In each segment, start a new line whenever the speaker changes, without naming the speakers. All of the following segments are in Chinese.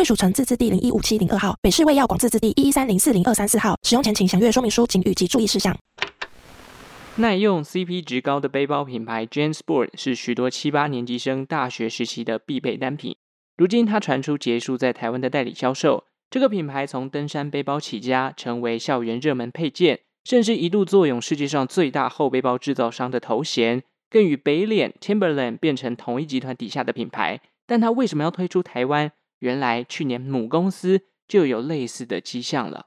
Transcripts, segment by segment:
卫署成字字第零一五七零二号，北市卫药广自治第一一三零四零二三四号。使用前请详阅说明书、警语及注意事项。
耐用、CP 值高的背包品牌 JanSport 是许多七八年级生大学时期的必备单品。如今，它传出结束在台湾的代理销售。这个品牌从登山背包起家，成为校园热门配件，甚至一度坐拥世界上最大厚背包制造商的头衔，更与北脸 Timberland 变成同一集团底下的品牌。但它为什么要推出台湾？原来去年母公司就有类似的迹象了。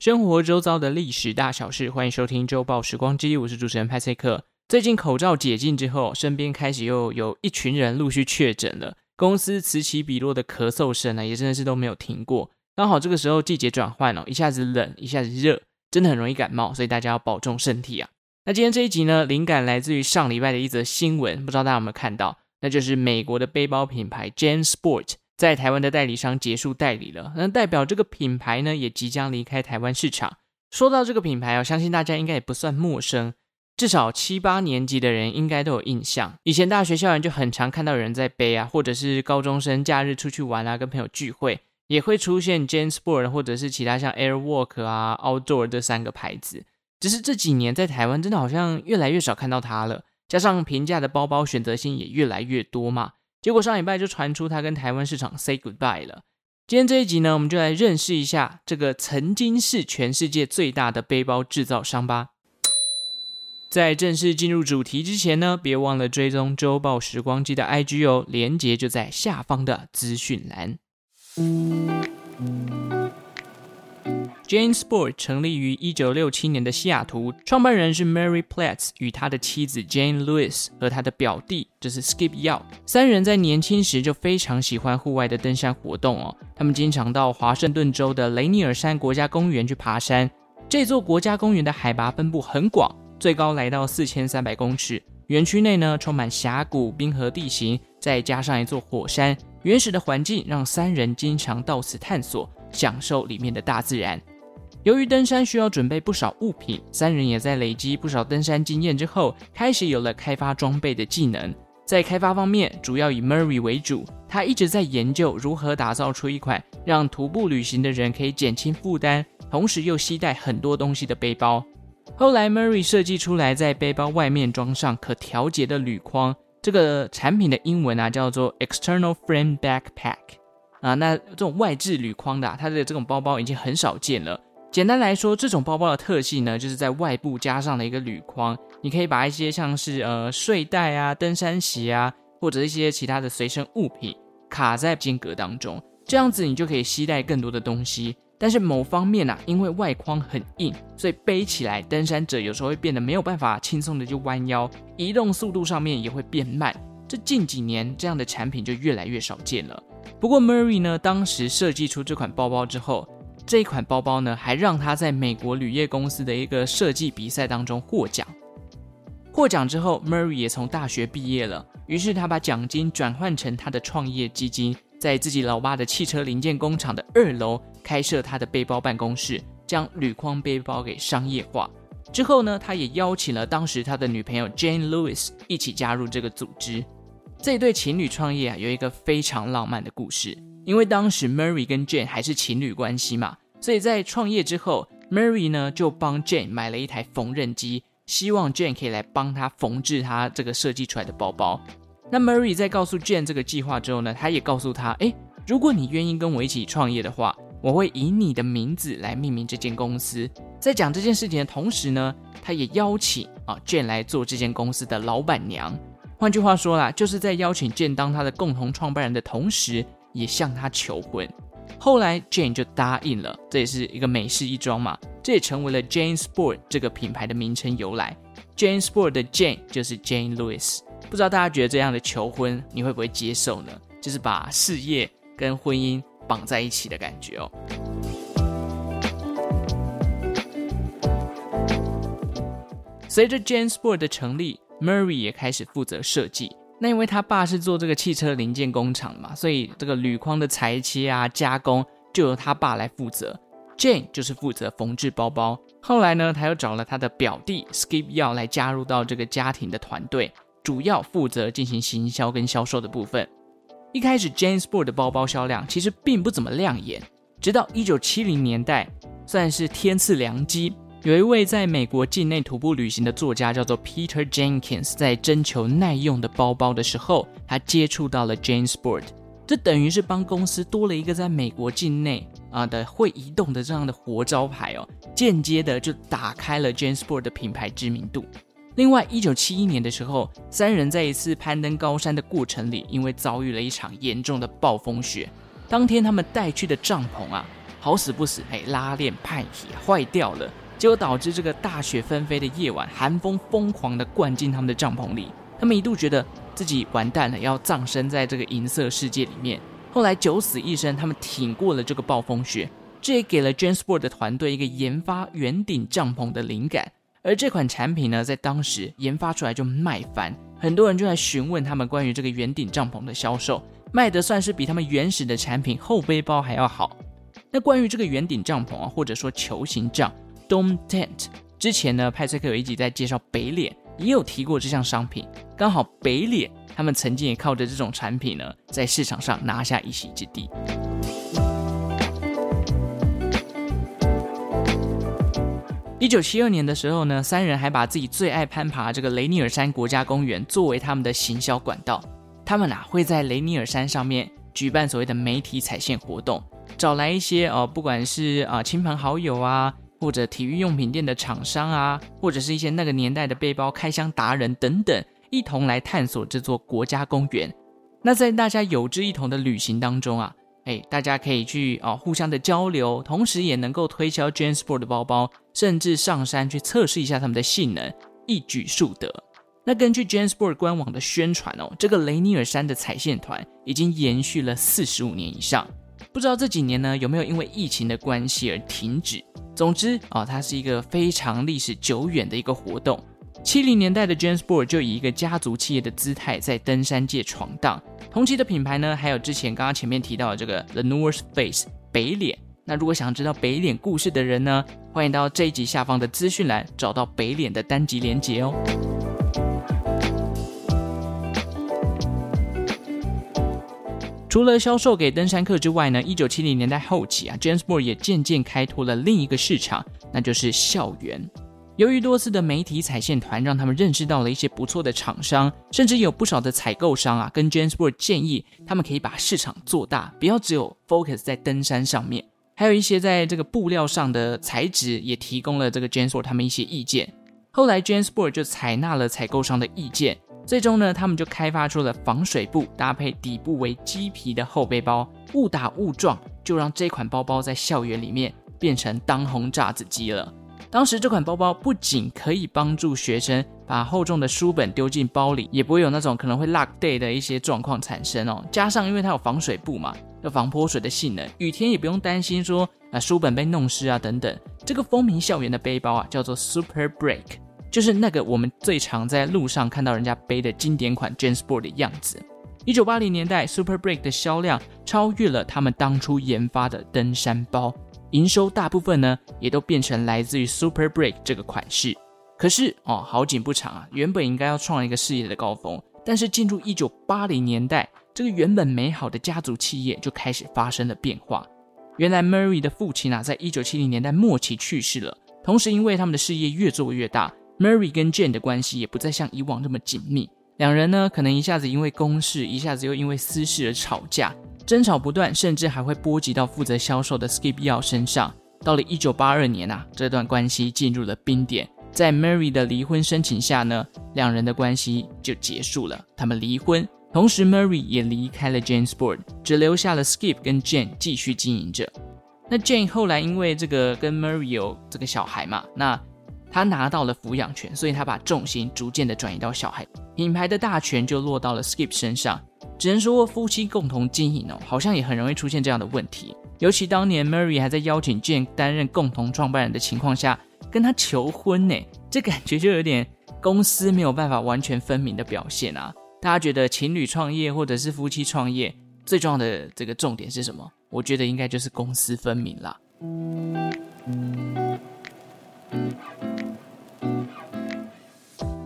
生活周遭的历史大小事，欢迎收听周报时光机，我是主持人派翠克。最近口罩解禁之后，身边开始又有一群人陆续确诊了，公司此起彼落的咳嗽声呢，也真的是都没有停过。刚好这个时候季节转换哦，一下子冷，一下子热，真的很容易感冒，所以大家要保重身体啊。那今天这一集呢，灵感来自于上礼拜的一则新闻，不知道大家有没有看到？那就是美国的背包品牌 JanSport 在台湾的代理商结束代理了，那代表这个品牌呢也即将离开台湾市场。说到这个品牌哦，相信大家应该也不算陌生，至少七八年级的人应该都有印象。以前大学校园就很常看到有人在背啊，或者是高中生假日出去玩啊，跟朋友聚会。也会出现 JanSport 或者是其他像 Airwalk 啊、Outdoor 这三个牌子，只是这几年在台湾真的好像越来越少看到它了。加上平价的包包选择性也越来越多嘛，结果上礼拜就传出它跟台湾市场 say goodbye 了。今天这一集呢，我们就来认识一下这个曾经是全世界最大的背包制造商吧。在正式进入主题之前呢，别忘了追踪周报时光机的 IG 哦，连结就在下方的资讯栏。Jane Sport 成立于一九六七年的西雅图，创办人是 Mary Platts 与他的妻子 Jane Lewis 和他的表弟就是 Skip Yao。三人在年轻时就非常喜欢户外的登山活动哦，他们经常到华盛顿州的雷尼尔山国家公园去爬山。这座国家公园的海拔分布很广，最高来到四千三百公尺。园区内呢，充满峡谷、冰河地形，再加上一座火山。原始的环境让三人经常到此探索，享受里面的大自然。由于登山需要准备不少物品，三人也在累积不少登山经验之后，开始有了开发装备的技能。在开发方面，主要以 Murray 为主，他一直在研究如何打造出一款让徒步旅行的人可以减轻负担，同时又携带很多东西的背包。后来，Murray 设计出来在背包外面装上可调节的铝框。这个产品的英文啊叫做 External Frame Backpack 啊，那这种外置铝框的啊，它的这种包包已经很少见了。简单来说，这种包包的特性呢，就是在外部加上了一个铝框，你可以把一些像是呃睡袋啊、登山鞋啊，或者一些其他的随身物品卡在间隔当中，这样子你就可以携带更多的东西。但是某方面啊，因为外框很硬，所以背起来登山者有时候会变得没有办法轻松的就弯腰，移动速度上面也会变慢。这近几年这样的产品就越来越少见了。不过 Murray 呢，当时设计出这款包包之后，这一款包包呢，还让他在美国铝业公司的一个设计比赛当中获奖。获奖之后，Murray 也从大学毕业了，于是他把奖金转换成他的创业基金。在自己老爸的汽车零件工厂的二楼开设他的背包办公室，将铝框背包给商业化。之后呢，他也邀请了当时他的女朋友 Jane Lewis 一起加入这个组织。这对情侣创业啊，有一个非常浪漫的故事。因为当时 Murray 跟 Jane 还是情侣关系嘛，所以在创业之后，Murray 呢就帮 Jane 买了一台缝纫机，希望 Jane 可以来帮他缝制他这个设计出来的包包。那 Murray 在告诉 Jane 这个计划之后呢，他也告诉他，诶，如果你愿意跟我一起创业的话，我会以你的名字来命名这间公司。在讲这件事情的同时呢，他也邀请啊 Jane 来做这间公司的老板娘。换句话说啦，就是在邀请 Jane 当他的共同创办人的同时，也向他求婚。后来 Jane 就答应了，这也是一个美事一桩嘛。这也成为了 Jane Sport 这个品牌的名称由来。Jane Sport 的 Jane 就是 Jane Lewis。不知道大家觉得这样的求婚你会不会接受呢？就是把事业跟婚姻绑在一起的感觉哦。随着 Jane Sport 的成立，Murray 也开始负责设计。那因为他爸是做这个汽车零件工厂的嘛，所以这个铝框的裁切啊、加工就由他爸来负责。Jane 就是负责缝制包包。后来呢，他又找了他的表弟 Skip Yaw 来加入到这个家庭的团队，主要负责进行行销跟销售的部分。一开始 Jane Sport 的包包销量其实并不怎么亮眼，直到一九七零年代，算是天赐良机。有一位在美国境内徒步旅行的作家，叫做 Peter Jenkins，在征求耐用的包包的时候，他接触到了 Jane Sport，这等于是帮公司多了一个在美国境内啊的会移动的这样的活招牌哦，间接的就打开了 Jane Sport 的品牌知名度。另外，一九七一年的时候，三人在一次攀登高山的过程里，因为遭遇了一场严重的暴风雪，当天他们带去的帐篷啊，好死不死，哎，拉链派体坏掉了。结果导致这个大雪纷飞的夜晚，寒风疯狂的灌进他们的帐篷里，他们一度觉得自己完蛋了，要葬身在这个银色世界里面。后来九死一生，他们挺过了这个暴风雪，这也给了 j a n s p o r t 的团队一个研发圆顶帐篷的灵感。而这款产品呢，在当时研发出来就卖翻，很多人就在询问他们关于这个圆顶帐篷的销售，卖得算是比他们原始的产品后背包还要好。那关于这个圆顶帐篷啊，或者说球形帐。（dom Tent 之前呢，派翠克有一集在介绍北脸，也有提过这项商品。刚好北脸他们曾经也靠着这种产品呢，在市场上拿下一席之地。一九七二年的时候呢，三人还把自己最爱攀爬这个雷尼尔山国家公园作为他们的行销管道。他们啊会在雷尼尔山上面举办所谓的媒体踩线活动，找来一些哦，不管是啊亲朋好友啊。或者体育用品店的厂商啊，或者是一些那个年代的背包开箱达人等等，一同来探索这座国家公园。那在大家有志一同的旅行当中啊，哎，大家可以去啊互相的交流，同时也能够推销 JanSport 的包包，甚至上山去测试一下他们的性能，一举数得。那根据 JanSport 官网的宣传哦，这个雷尼尔山的踩线团已经延续了四十五年以上。不知道这几年呢有没有因为疫情的关系而停止？总之啊、哦，它是一个非常历史久远的一个活动。七零年代的 Jane Sport 就以一个家族企业的姿态在登山界闯荡。同期的品牌呢，还有之前刚刚前面提到的这个 The North Face 北脸。那如果想知道北脸故事的人呢，欢迎到这一集下方的资讯栏找到北脸的单集连结哦。除了销售给登山客之外呢，一九七零年代后期啊，Jane Sport 也渐渐开拓了另一个市场，那就是校园。由于多次的媒体踩线团，让他们认识到了一些不错的厂商，甚至有不少的采购商啊，跟 Jane Sport 建议他们可以把市场做大，不要只有 focus 在登山上面。还有一些在这个布料上的材质，也提供了这个 JanSport 他们一些意见。后来 JanSport 就采纳了采购商的意见。最终呢，他们就开发出了防水布搭配底部为鸡皮的后背包，误打误撞就让这款包包在校园里面变成当红炸子鸡了。当时这款包包不仅可以帮助学生把厚重的书本丢进包里，也不会有那种可能会落地的一些状况产生哦。加上因为它有防水布嘛，有防泼水的性能，雨天也不用担心说啊书本被弄湿啊等等。这个风靡校园的背包啊，叫做 Super Break。就是那个我们最常在路上看到人家背的经典款 Jane Sport 的样子。一九八零年代，Super Break 的销量超越了他们当初研发的登山包，营收大部分呢也都变成来自于 Super Break 这个款式。可是哦，好景不长啊，原本应该要创一个事业的高峰，但是进入一九八零年代，这个原本美好的家族企业就开始发生了变化。原来 Murray 的父亲啊，在一九七零年代末期去世了，同时因为他们的事业越做越大。Murray 跟 Jane 的关系也不再像以往那么紧密，两人呢可能一下子因为公事，一下子又因为私事而吵架，争吵不断，甚至还会波及到负责销售的 Skip 药身上。到了1982年啊，这段关系进入了冰点，在 Mary 的离婚申请下呢，两人的关系就结束了。他们离婚，同时 Mary 也离开了 JanSport，只留下了 Skip 跟 Jane 继续经营着。那 Jane 后来因为这个跟 Mary 有这个小孩嘛，那他拿到了抚养权，所以他把重心逐渐的转移到小孩，品牌的大权就落到了 Skip 身上。只能说夫妻共同经营哦，好像也很容易出现这样的问题。尤其当年 Mary 还在邀请 Jane 担任共同创办人的情况下，跟他求婚呢，这感觉就有点公司没有办法完全分明的表现啊。大家觉得情侣创业或者是夫妻创业最重要的这个重点是什么？我觉得应该就是公私分明啦。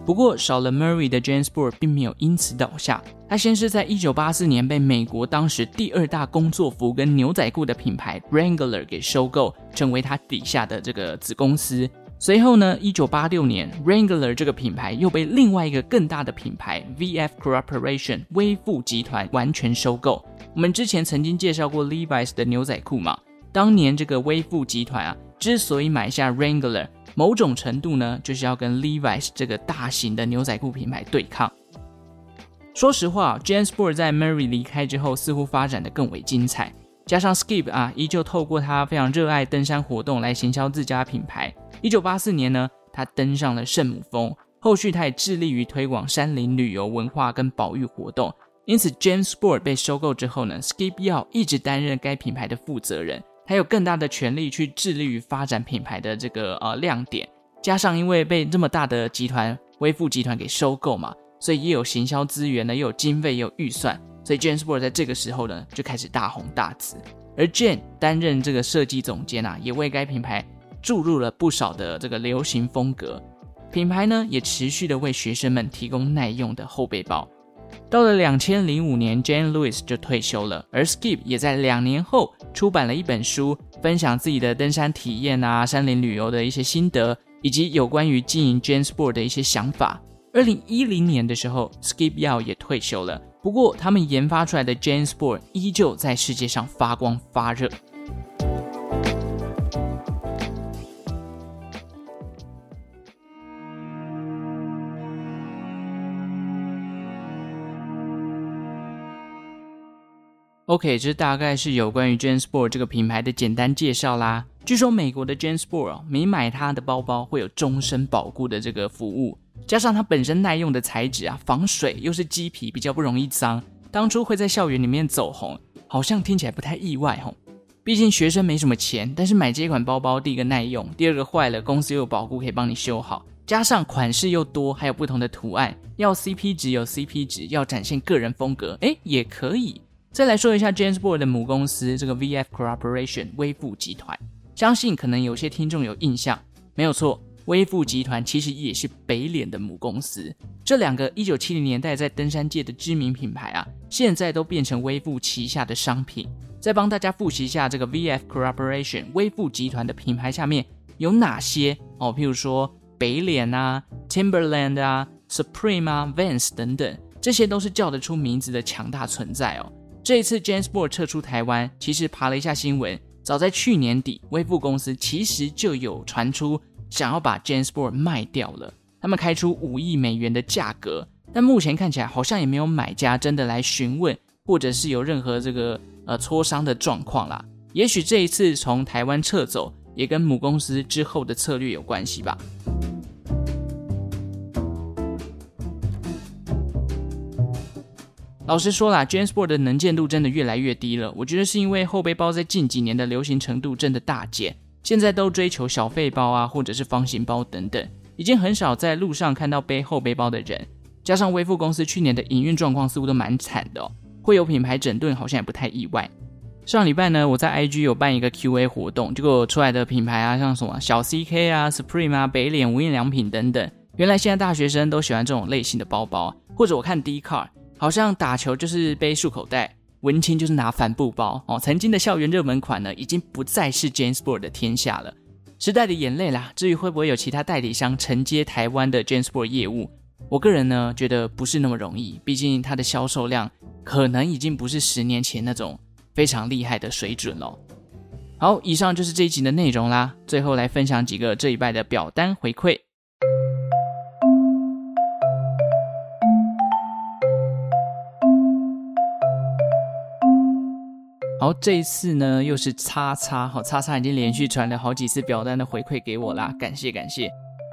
不过少了 Murray 的 JanSport 并没有因此倒下。他先是在一九八四年被美国当时第二大工作服跟牛仔裤的品牌 Wrangler 给收购，成为他底下的这个子公司。随后呢，一九八六年 Wrangler 这个品牌又被另外一个更大的品牌 VF Corporation 威富集团完全收购。我们之前曾经介绍过 Levi's 的牛仔裤嘛，当年这个威富集团啊，之所以买下 Wrangler，某种程度呢，就是要跟 Levi's 这个大型的牛仔裤品牌对抗。说实话，JanSport 在 Mary 离开之后，似乎发展得更为精彩。加上 Skip 啊，依旧透过他非常热爱登山活动来行销自家品牌。一九八四年呢，他登上了圣母峰，后续他也致力于推广山林旅游文化跟保育活动。因此，JanSport 被收购之后呢，Skip 尔一直担任该品牌的负责人，他有更大的权力去致力于发展品牌的这个呃亮点。加上因为被这么大的集团威富集团给收购嘛。所以也有行销资源呢，又有经费，也有预算，所以 JanSport 在这个时候呢就开始大红大紫。而 Jane 担任这个设计总监啊，也为该品牌注入了不少的这个流行风格。品牌呢也持续的为学生们提供耐用的后背包。到了两千零五年，Jane Lewis 就退休了，而 Skip 也在两年后出版了一本书，分享自己的登山体验啊、山林旅游的一些心得，以及有关于经营 JanSport 的一些想法。二零一零年的时候，Skip Yao 也退休了。不过，他们研发出来的 JanSport 依旧在世界上发光发热。OK，这大概是有关于 JanSport 这个品牌的简单介绍啦。据说美国的 JanSport 哦，每买它的包包会有终身保固的这个服务。加上它本身耐用的材质啊，防水又是麂皮，比较不容易脏。当初会在校园里面走红，好像听起来不太意外吼。毕竟学生没什么钱，但是买这款包包，第一个耐用，第二个坏了公司又有保固可以帮你修好，加上款式又多，还有不同的图案，要 CP 值有 CP 值，要展现个人风格，诶，也可以。再来说一下 JanSport 的母公司这个 VF Corporation 威富集团，相信可能有些听众有印象，没有错。威富集团其实也是北脸的母公司，这两个一九七零年代在登山界的知名品牌啊，现在都变成威富旗下的商品。再帮大家复习一下这个 VF Corporation 威富集团的品牌下面有哪些哦，譬如说北脸啊、Timberland 啊、Supreme 啊、Vans 等等，这些都是叫得出名字的强大存在哦。这一次 JanSport 撤出台湾，其实爬了一下新闻，早在去年底，微富公司其实就有传出。想要把 JanSport 卖掉了，他们开出五亿美元的价格，但目前看起来好像也没有买家真的来询问，或者是有任何这个呃磋商的状况啦。也许这一次从台湾撤走，也跟母公司之后的策略有关系吧。老实说啦，JanSport 的能见度真的越来越低了。我觉得是因为后背包在近几年的流行程度真的大减。现在都追求小废包啊，或者是方形包等等，已经很少在路上看到背后背包的人。加上威富公司去年的营运状况似乎都蛮惨的哦，会有品牌整顿好像也不太意外。上礼拜呢，我在 IG 有办一个 QA 活动，结果出来的品牌啊，像什么小 CK 啊、Supreme 啊、北脸、无印良品等等，原来现在大学生都喜欢这种类型的包包，或者我看 Dcar 好像打球就是背束口袋。文青就是拿帆布包哦，曾经的校园热门款呢，已经不再是 JanSport 的天下了。时代的眼泪啦，至于会不会有其他代理商承接台湾的 JanSport 业务，我个人呢觉得不是那么容易，毕竟它的销售量可能已经不是十年前那种非常厉害的水准了。好，以上就是这一集的内容啦，最后来分享几个这一拜的表单回馈。好，这一次呢又是叉叉，好，叉叉已经连续传了好几次表单的回馈给我啦，感谢感谢。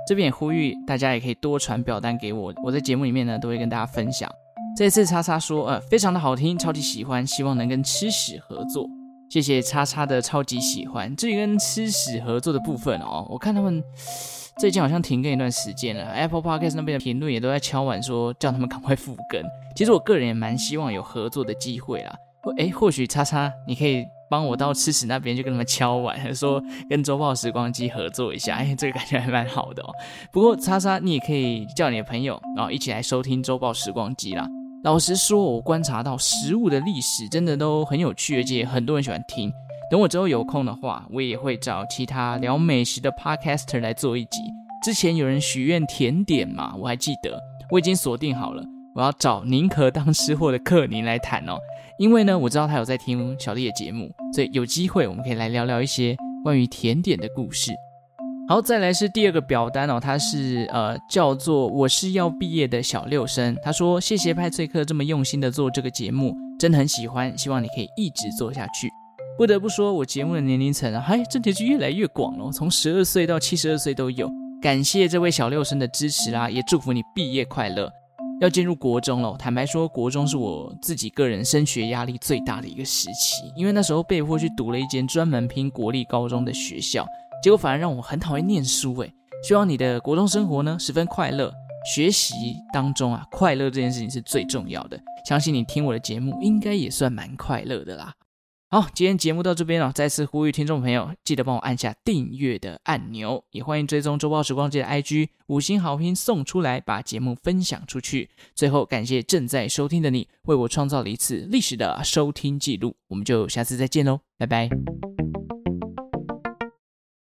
这边也呼吁大家也可以多传表单给我，我在节目里面呢都会跟大家分享。这次叉叉说，呃，非常的好听，超级喜欢，希望能跟吃屎合作。谢谢叉叉的超级喜欢。至于跟吃屎合作的部分哦，我看他们最近好像停更一段时间了，Apple Podcast 那边的评论也都在敲碗说叫他们赶快复更。其实我个人也蛮希望有合作的机会啦。诶，或许叉叉你可以。帮我到吃屎那边就跟他们敲碗，说跟周报时光机合作一下，哎，这个感觉还蛮好的哦。不过叉叉，你也可以叫你的朋友，然后一起来收听周报时光机啦。老实说，我观察到食物的历史真的都很有趣，而且很多人喜欢听。等我之后有空的话，我也会找其他聊美食的 podcaster 来做一集。之前有人许愿甜点嘛，我还记得，我已经锁定好了，我要找宁可当吃货的克宁来谈哦。因为呢，我知道他有在听小丽的节目，所以有机会我们可以来聊聊一些关于甜点的故事。好，再来是第二个表单哦，他是呃叫做我是要毕业的小六生，他说谢谢派翠克这么用心的做这个节目，真的很喜欢，希望你可以一直做下去。不得不说，我节目的年龄层啊，嗨，真的是越来越广了，从十二岁到七十二岁都有。感谢这位小六生的支持啦，也祝福你毕业快乐。要进入国中了，坦白说，国中是我自己个人升学压力最大的一个时期，因为那时候被迫去读了一间专门拼国立高中的学校，结果反而让我很讨厌念书。诶，希望你的国中生活呢十分快乐，学习当中啊快乐这件事情是最重要的，相信你听我的节目应该也算蛮快乐的啦。好，今天节目到这边了，再次呼吁听众朋友，记得帮我按下订阅的按钮，也欢迎追踪周报时光机的 IG，五星好评送出来，把节目分享出去。最后，感谢正在收听的你，为我创造了一次历史的收听记录，我们就下次再见喽，拜拜。